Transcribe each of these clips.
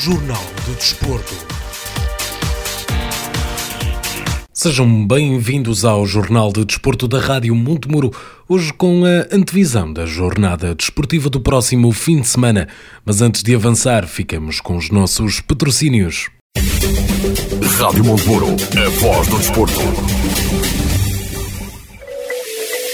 Jornal do Desporto. Sejam bem-vindos ao Jornal de Desporto da Rádio Montemuro, hoje com a antevisão da jornada desportiva do próximo fim de semana. Mas antes de avançar, ficamos com os nossos patrocínios. Rádio Montemuro, a voz do desporto.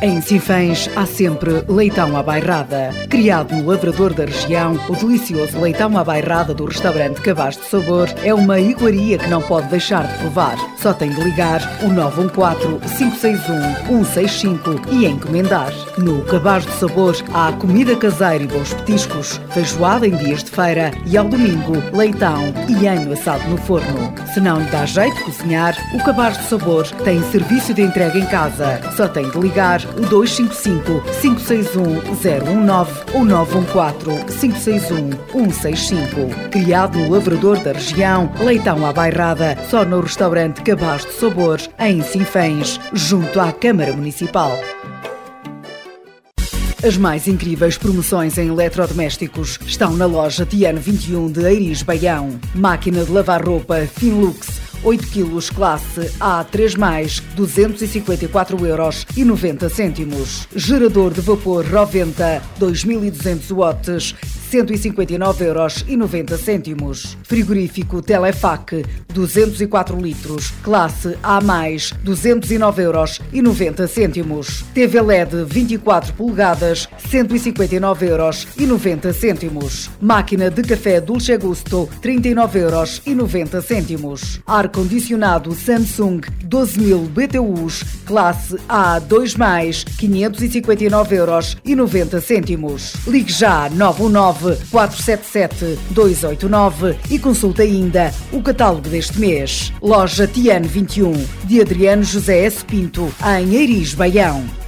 Em Sinfãs há sempre leitão à bairrada. Criado no lavrador da região, o delicioso leitão à bairrada do restaurante Cabaz de Sabor é uma iguaria que não pode deixar de provar. Só tem de ligar o 914-561-165 e encomendar. No Cabaz de Sabor há comida caseira e bons petiscos, feijoada em dias de feira e ao domingo leitão e anho assado no forno. Se não lhe dá jeito de cozinhar, o Cabaz de Sabor tem serviço de entrega em casa. Só tem de ligar 255 561 019 ou 914 561 165. Criado no Lavrador da região, leitão à bairrada, só no restaurante Cabaz de Sabor, em Sinfãs, junto à Câmara Municipal. As mais incríveis promoções em eletrodomésticos estão na loja Tiano 21 de Eiris Baião. Máquina de lavar roupa Finlux 8 kg classe A3+, 254 euros e 90 cêntimos. Gerador de vapor Roventa 2200 watts 159 euros e 90 cêntimos. Frigorífico Telefac 204 litros, classe A+, 209 euros e 90 cêntimos. TV LED 24 polegadas, 159 euros e 90 cêntimos. Máquina de café Dolce Gusto, 39 euros e 90 cêntimos. Ar-condicionado Samsung 12.000 BTUs, classe A2+, 559 euros e 90 cêntimos. Ligue já 919 477 289 e consulte ainda o catálogo deste mês. Loja Tiano 21, de Adriano José S. Pinto, em Eiris, Baião.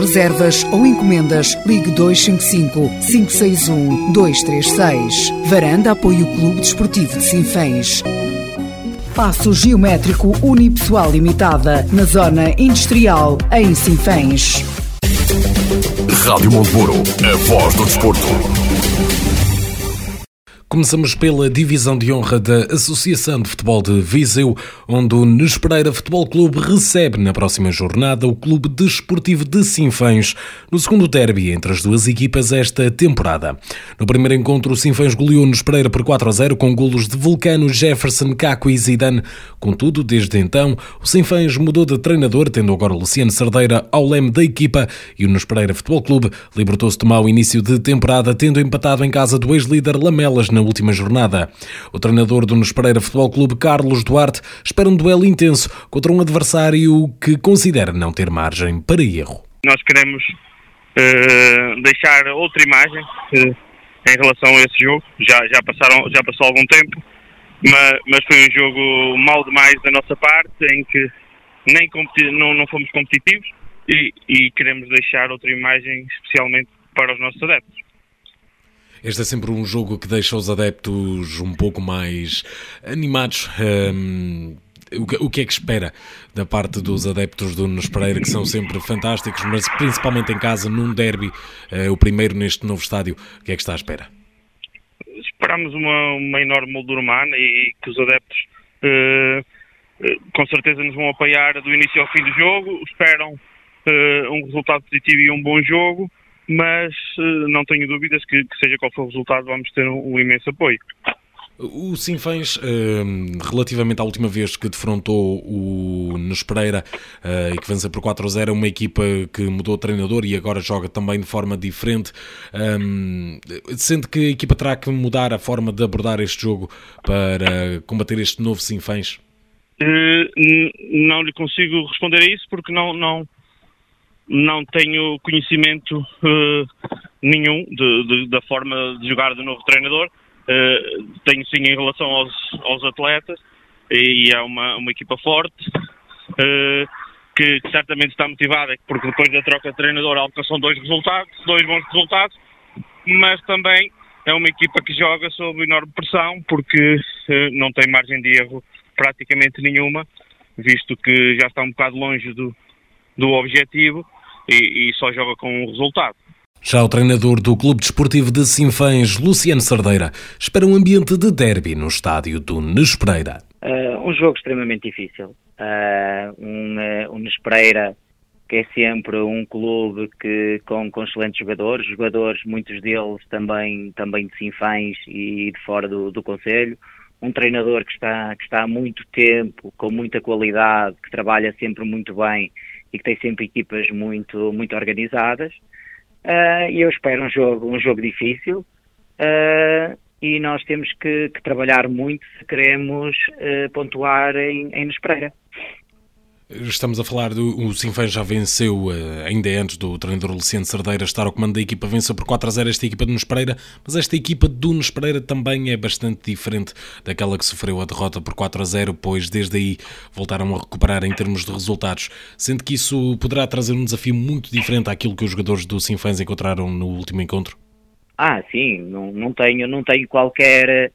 reservas ou encomendas, ligue 255 561 236. Varanda apoia o Clube Desportivo de Sinfãs. Passo Geométrico Unipessoal Limitada, na Zona Industrial, em Sinfãs. Rádio Montemuro, a voz do desporto. Começamos pela divisão de honra da Associação de Futebol de Viseu, onde o Nespereira Futebol Clube recebe na próxima jornada o Clube Desportivo de Sinfãs, no segundo derby entre as duas equipas esta temporada. No primeiro encontro, o Sinfãs goleou Nespereira por 4 a 0 com golos de Vulcano, Jefferson, Caco e Zidane. Contudo, desde então, o Sinfãs mudou de treinador, tendo agora Luciano Cerdeira ao leme da equipa e o Nespereira Futebol Clube libertou-se de mau início de temporada, tendo empatado em casa do ex-líder Lamelas na última jornada. O treinador do Nespereira Futebol Clube, Carlos Duarte, espera um duelo intenso contra um adversário que considera não ter margem para erro. Nós queremos uh, deixar outra imagem uh, em relação a esse jogo. Já, já, passaram, já passou algum tempo, mas, mas foi um jogo mal demais da nossa parte, em que nem não, não fomos competitivos e, e queremos deixar outra imagem especialmente para os nossos adeptos. Este é sempre um jogo que deixa os adeptos um pouco mais animados. Um, o que, é que espera da parte dos adeptos do Nunes Pereira, que são sempre fantásticos, mas principalmente em casa, num derby, o primeiro neste novo estádio, o que é que está à espera? Esperamos uma, uma enorme moldura humana e que os adeptos com certeza nos vão apoiar do início ao fim do jogo, esperam um resultado positivo e um bom jogo mas uh, não tenho dúvidas que, que, seja qual for o resultado, vamos ter um, um imenso apoio. O Sinfãs, uh, relativamente à última vez que defrontou o Nes Pereira uh, e que venceu por 4 a 0, é uma equipa que mudou de treinador e agora joga também de forma diferente. Sente que a equipa terá que mudar a forma de abordar este jogo para combater este novo Sinfãs? não lhe consigo responder a isso porque não, não, não tenho conhecimento uh, nenhum de, de, da forma de jogar do novo treinador. Uh, tenho sim em relação aos, aos atletas e é uma, uma equipa forte uh, que, certamente está motivada porque depois da troca de treinador alcançam dois resultados, dois bons resultados, mas também é uma equipa que joga sob enorme pressão porque não tem margem de erro praticamente nenhuma, visto que já está um bocado longe do, do objetivo e, e só joga com um resultado. Já o treinador do Clube Desportivo de Sinfãs, Luciano Sardeira, espera um ambiente de derby no estádio do Nespereira. Uh, um jogo extremamente difícil. Uh, um, uh, um Nespereira que é sempre um clube que, com, com excelentes jogadores, jogadores, muitos deles também, também de Sinfãs e de fora do, do Conselho. Um treinador que está, que está há muito tempo, com muita qualidade, que trabalha sempre muito bem e que tem sempre equipas muito, muito organizadas. Uh, e eu espero um jogo, um jogo difícil uh, e nós temos que, que, trabalhar muito se queremos uh, pontuar em, em Nespereira. Estamos a falar do o Sinfãs já venceu, eh, ainda antes do treinador Luciano Cerdeira estar ao comando da equipa, venceu por 4 a 0 esta equipa de Nunes Pereira, mas esta equipa do Nunes Pereira também é bastante diferente daquela que sofreu a derrota por 4 a 0, pois desde aí voltaram a recuperar em termos de resultados, sendo que isso poderá trazer um desafio muito diferente àquilo que os jogadores do Sinfãs encontraram no último encontro? Ah, sim, não, não tenho, não tenho qualquer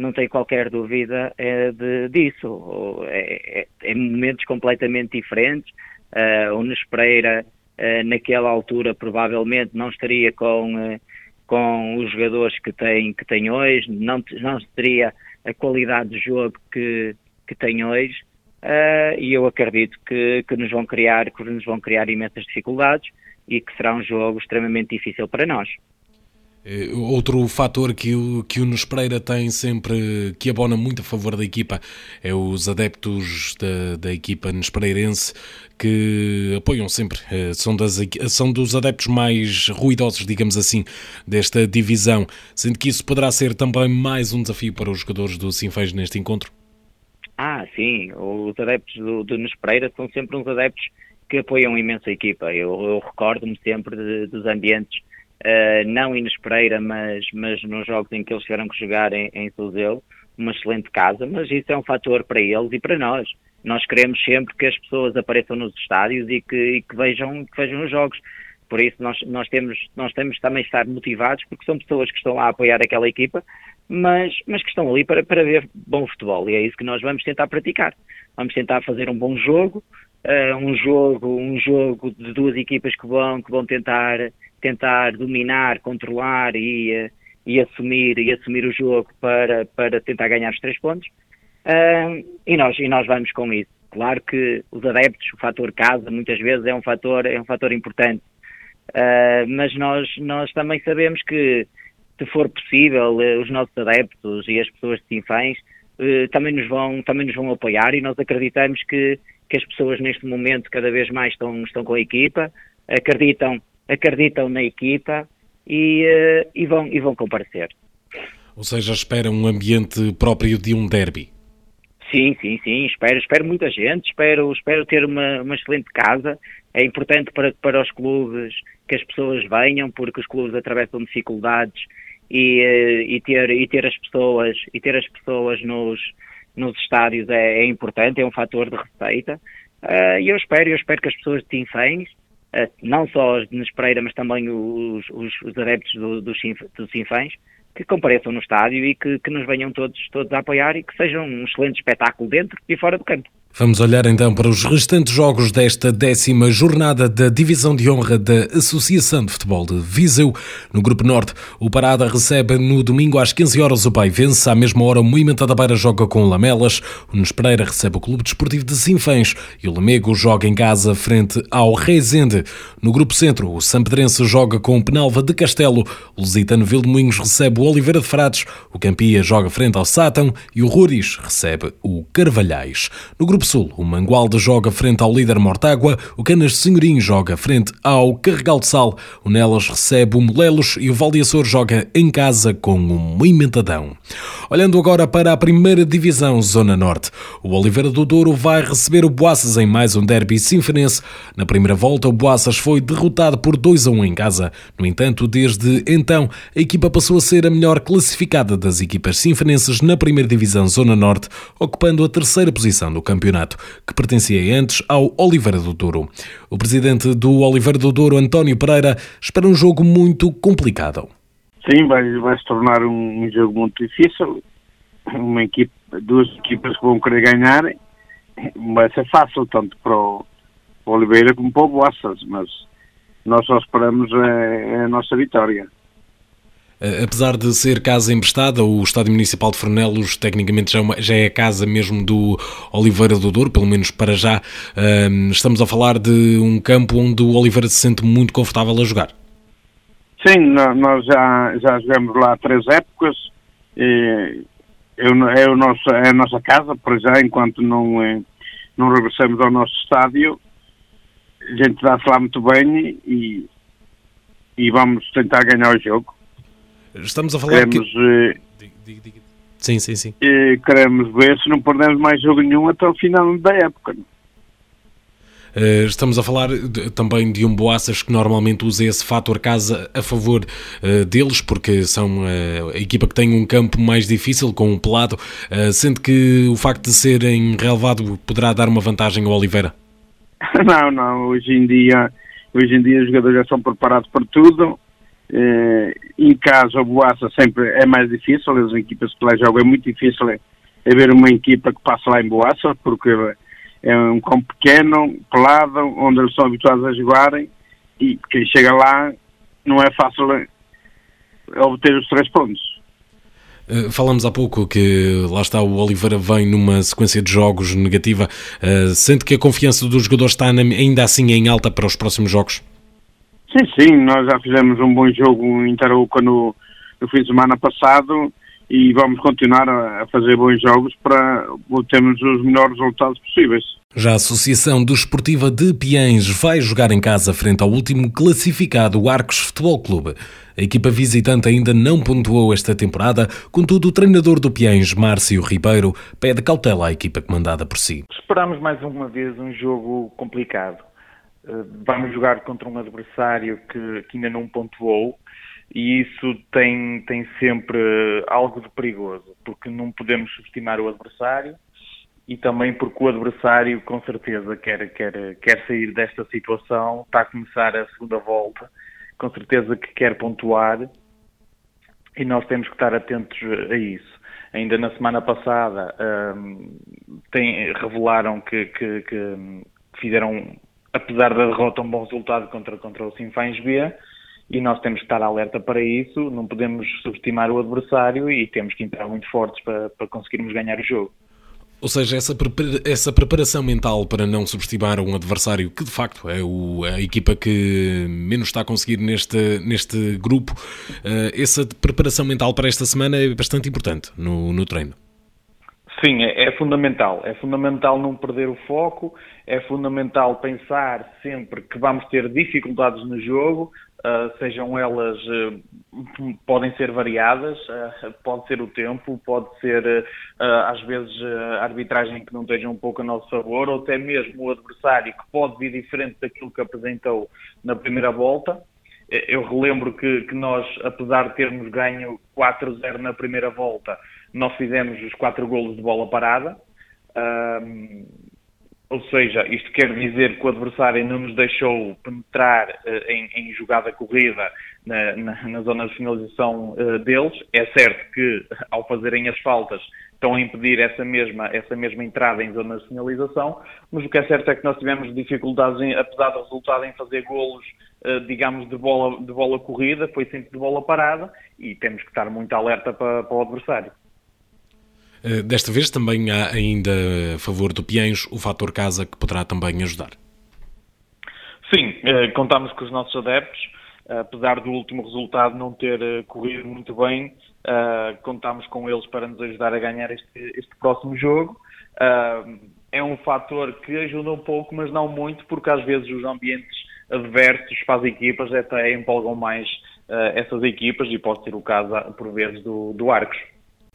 não tenho qualquer dúvida é de, disso. É, é, é, momentos completamente diferentes. Uh, o Nes Pereira, uh, naquela altura, provavelmente não estaria com, uh, com os jogadores que tem, que tem hoje, não, não teria a qualidade de jogo que, que tem hoje. E eu acredito que, que nos vão criar, que nos vão criar imensas dificuldades e que será um jogo extremamente difícil para nós. Eh, outro fator que o, que o Nunes Pereira tem sempre, que abona muito a favor da equipa, é os adeptos da, da equipa Nespereirense que apoiam sempre, eh, são, das, são dos adeptos mais ruidosos, digamos assim, desta divisão, sendo que isso poderá ser também mais um desafio para os jogadores do Sinfãs neste encontro? Ah, sim, os adeptos do, do Nespereira são sempre uns adeptos que apoiam imenso a equipa, eu, eu recordo-me sempre de, dos ambientes uh, não Inês Pereira, mas, mas nos jogos em que eles tiveram que jogar em, em Suzeu, uma excelente casa, mas isso é um fator para eles e para nós. Nós queremos sempre que as pessoas apareçam nos estádios e que, e que vejam, que vejam os jogos. Por isso nós, nós, temos, nós temos também estar motivados, porque são pessoas que estão lá a apoiar aquela equipa, mas, mas que estão ali para, para ver bom futebol. E é isso que nós vamos tentar praticar. Vamos tentar fazer um bom jogo, uh, um jogo, um jogo de duas equipas que vão, que vão tentar tentar dominar, controlar e, eh, e, assumir, e assumir o jogo para, para tentar ganhar os três pontos. Uh, e, nós, e nós vamos com isso. Claro que os adeptos, o fator casa, muitas vezes é um fator, é um fator importante. Uh, mas nós, nós também sabemos que, se for possível, eh, os nossos adeptos e as pessoas de Sinfãs uh, também, nos vão, também nos vão apoiar e nós acreditamos que, que as pessoas neste momento cada vez mais estão, estão com a equipa, acreditam acreditam na equipa e, uh, e, vão, e vão comparecer. Ou seja, espera um ambiente próprio de um derby. Sim, sim, sim, espero, espero muita gente, espero, espero ter uma, uma excelente casa. É importante para, para os clubes que as pessoas venham, porque os clubes atravessam dificuldades e, eh, e, ter, e ter as pessoas, e ter as pessoas nos, nos estádios é, é importante, é um fator de receita. Uh, e eu espero, eu espero que as pessoas de Tinfãs eh, não só os de Nespereira, mas também os, os, os adeptos do, do, do Sinfãs, que compareçam no estádio e que, que nos venham todos, todos a apoiar e que seja um excelente espetáculo dentro e fora do campo. Vamos olhar então para os restantes jogos desta décima jornada da Divisão de Honra da Associação de Futebol de Viseu. No Grupo Norte, o Parada recebe no domingo às 15 horas o Vence. À mesma hora, o Moimenta da Beira joga com o Lamelas. O Nunes Pereira recebe o Clube Desportivo de Sinfãs e o Lamego joga em casa frente ao Rezende. No Grupo Centro, o Sampedrense joga com o Penalva de Castelo. O Lusitano Vildemunhos recebe o Oliveira de Frades. O Campia joga frente ao Sátão e o Ruris recebe o Carvalhais. No Grupo Sul, o Mangualde joga frente ao líder Mortágua, o Canas de Senhorim joga frente ao Carregal de Sal, o Nelas recebe o Molelos e o Valdeaçor joga em casa com o Moimentadão. Olhando agora para a primeira divisão, Zona Norte, o Oliveira do Douro vai receber o Boaças em mais um derby sinfonense. Na primeira volta, o Boaças foi derrotado por 2 a 1 em casa. No entanto, desde então, a equipa passou a ser a melhor classificada das equipas sinfonenses na primeira divisão Zona Norte, ocupando a terceira posição do campeonato campeonato, que pertencia antes ao Oliveira do Douro. O presidente do Oliveira do Douro, António Pereira, espera um jogo muito complicado. Sim, vai, vai se tornar um, um jogo muito difícil. Uma equipe, duas equipas que vão querer ganhar. Vai ser fácil, tanto para o Oliveira como para o Boaças, mas nós só esperamos a, é, é a nossa vitória. Eh, apesar de ser casa emprestada, o Estádio Municipal de Fornelos tecnicamente já, é já é a casa mesmo do Oliveira do Douro, pelo menos para já. Um, estamos a falar de um campo onde o Oliveira se sente muito confortável a jogar. Sim, nós já, já jogamos lá três épocas. E é, o nosso, é a nossa casa, para já, enquanto não, é, não regressamos ao nosso estádio. A gente dá-se lá muito bem e, e vamos tentar ganhar o jogo. Estamos a falar queremos, que... Eh, sim, sim, sim. Eh, queremos ver se não perdemos mais jogo nenhum até o final da época. Uh, estamos a falar de, também de um Boaças que normalmente usa esse fator casa a favor uh, deles, porque são uh, a equipa que tem um campo mais difícil, com um pelado, sendo que o facto de serem relevado poderá dar uma vantagem ao Oliveira? Não, não, hoje em dia, hoje em dia os jogadores já são preparados para tudo, eh, em casa, o Boaça sempre é mais difícil, as equipas que lá jogam é muito difícil é, é ver uma equipa que passa lá em Boaça, porque é um campo pequeno, pelado, onde eles são habituados a jogarem, e quem chega lá não é fácil é, obter os três pontos. Eh, falamos há pouco que lá está o Oliveira vem numa sequência de jogos negativa. Sente que a confiança dos jogadores está ainda assim em alta para os próximos jogos? Sim, sim, nós já fizemos um bom jogo em Tarouca no, no fim de semana passado e vamos continuar a, fazer bons jogos para termos os melhores resultados possíveis. Já a Associação Desportiva de Piens vai jogar em casa frente ao último classificado, o Arcos Futebol Clube. A equipa visitante ainda não pontuou esta temporada, contudo o treinador do Piens, Márcio Ribeiro, pede cautela à equipa comandada por si. Esperamos mais uma vez um jogo complicado vamos jogar contra um adversário que, que, ainda não pontuou e isso tem, tem sempre algo de perigoso, porque não podemos subestimar o adversário e também porque o adversário com certeza quer, quer, quer sair desta situação, está a começar a segunda volta, com certeza que quer pontuar e nós temos que estar atentos a isso. Ainda na semana passada um, tem, revelaram que, que, que fizeram apesar da derrota, um bom resultado contra, contra o Sinfãs B e nós temos que estar alerta para isso, não podemos subestimar o adversário e temos que entrar muito fortes para, para conseguirmos ganhar o jogo. Ou seja, essa, essa preparação mental para não subestimar um adversário que de facto é o, a equipa que menos está a conseguir neste, neste grupo, uh, essa preparação mental para esta semana é bastante importante no, no treino. Sim, é, é, fundamental. É fundamental não perder o foco, é fundamental pensar sempre que vamos ter dificuldades no jogo, uh, sejam elas, uh, podem ser variadas, uh, pode ser o tempo, pode ser às vezes a arbitragem que não esteja um pouco a nosso favor, ou até mesmo o adversário que pode vir diferente daquilo que apresentou na primeira volta. Eu relembro que, que nós, apesar de termos ganho 4-0 na primeira volta, nós fizemos os quatro golos de bola parada. Um, ou seja, isto quer dizer que o adversário não nos deixou penetrar uh, em, em, jogada corrida na, na, na, zona de finalização uh, deles. É certo que, ao fazerem as faltas, estão a impedir essa mesma, essa mesma entrada em zona de sinalização, mas o que é certo é que nós tivemos dificuldades, em, apesar do resultado, em fazer golos, uh, digamos, de bola, de bola corrida, foi sempre de bola parada, e temos que estar muito alerta para, para o adversário. Eh, desta vez também há ainda a favor do Piens o fator casa que poderá também ajudar. Sim, eh, contamos com os nossos adeptos, apesar do último resultado não ter eh, corrido muito bem, contamos com eles para nos ajudar a ganhar este, este próximo jogo. É um fator que ajuda um pouco, mas não muito, porque às vezes os ambientes adversos para as equipas até empolgam mais essas equipas e pode ser o caso por vezes do, do Arcos.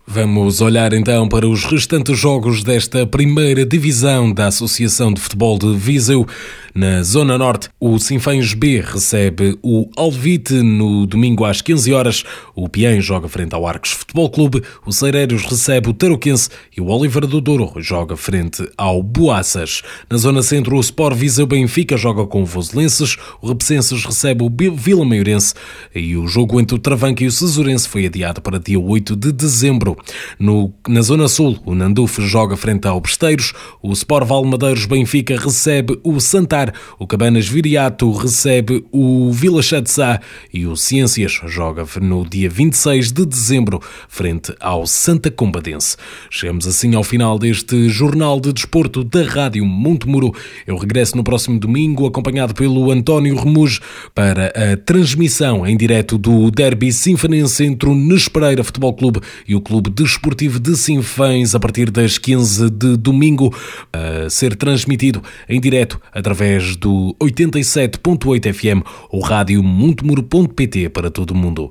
Vamos olhar então para os restantes jogos desta primeira divisão da Associação de Futebol de Viseu. Na Zona Norte, o Sinfãs B recebe o Alvite no domingo às 15 horas. O Piém joga frente ao Arcos Futebol Clube. O Cereiros recebe o Tarouquense e o Oliveira do Douro joga frente ao Boaças. Na Zona Centro, o Sport Viseu Benfica joga com o Voselenses. O Repsenses recebe o Vila Maiorense e o jogo entre o Travanca e o Cesurense foi adiado para dia 8 de dezembro. No, na Zona Sul, o Nanduf joga frente ao Besteiros, o Sport Valmadeiros Benfica recebe o Santar, o Cabanas Viriato recebe o Vila Chatzá e o Ciências joga no dia 26 de dezembro frente ao Santa Combadense. Chegamos assim ao final deste Jornal de Desporto da Rádio Montemuro. Eu regresso no próximo domingo acompanhado pelo António Remuge para a transmissão em direto do Derby Sinfonense entre o Nespereira Futebol Clube e o Clube Clube Desportivo de Sinfãs a partir das 15 de domingo, a ser transmitido em direto através do 87.8 FM ou rádio montemuro.pt para todo o mundo.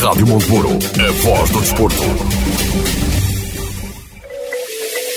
Rádio Montemuro, a voz do desporto.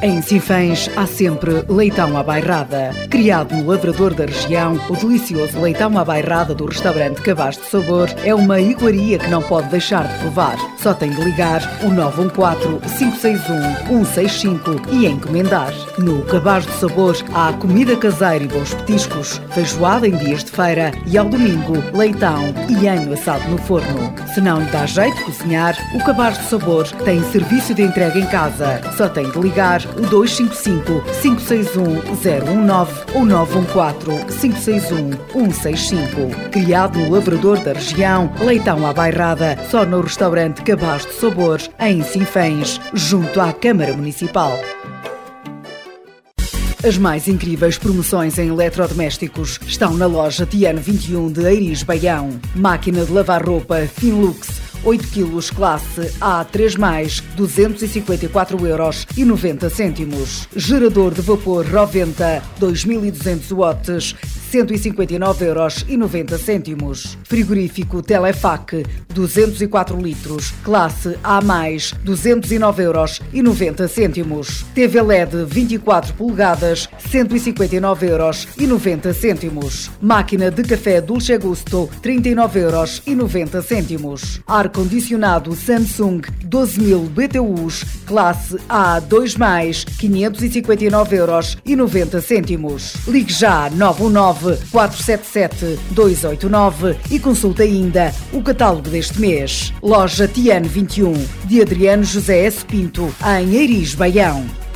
Em Sinfãs há sempre leitão à bairrada. Criado no lavrador da região, o delicioso leitão à bairrada do restaurante Cabaz de Sabor é uma iguaria que não pode deixar de provar. Só tem de ligar o 914-561-165 e encomendar. No Cabaz de Sabor há comida caseira e bons petiscos, feijoada em dias de feira e ao domingo leitão e anho assado no forno. Se não lhe dá jeito de cozinhar, o Cabaz de Sabor tem serviço de entrega em casa. Só tem de ligar 255 561 019 ou 914 561 165. Criado no Lavrador da região, leitão à bairrada, só no restaurante Cabaz de Sabor, em Sinfãs, junto à Câmara Municipal. As mais incríveis promoções em eletrodomésticos estão na loja Tiano 21 de Eiris Baião. Máquina de lavar roupa Finlux 8 quilos classe A3+, 254 euros e 90 cêntimos. Gerador de vapor Roventa, 2200 watts, 159 euros e 90 cêntimos. Frigorífico Telefac, 204 litros, classe A+, 209 euros e 90 cêntimos. TV LED 24 polegadas, 159 euros e 90 cêntimos. Máquina de café Dolce Gusto, 39 euros e 90 cêntimos. Ar-condicionado Samsung, 12.000 BTUs, classe A2+, 559 euros e 90 cêntimos. Ligue já 919 477 289 e consulte ainda o catálogo deste mês. Loja Tiano 21, de Adriano José S. Pinto, em Eiris, Baião.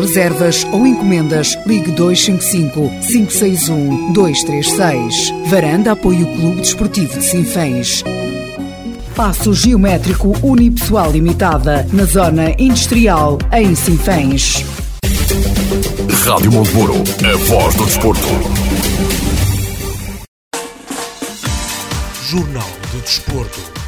reservas ou encomendas, ligue 255 561 236. Varanda apoia o Clube Desportivo de Sinfãs. Passo Geométrico Unipessoal Limitada, na Zona Industrial, em Sinfãs. Rádio Monteburo, a voz do desporto. Jornal do Desporto.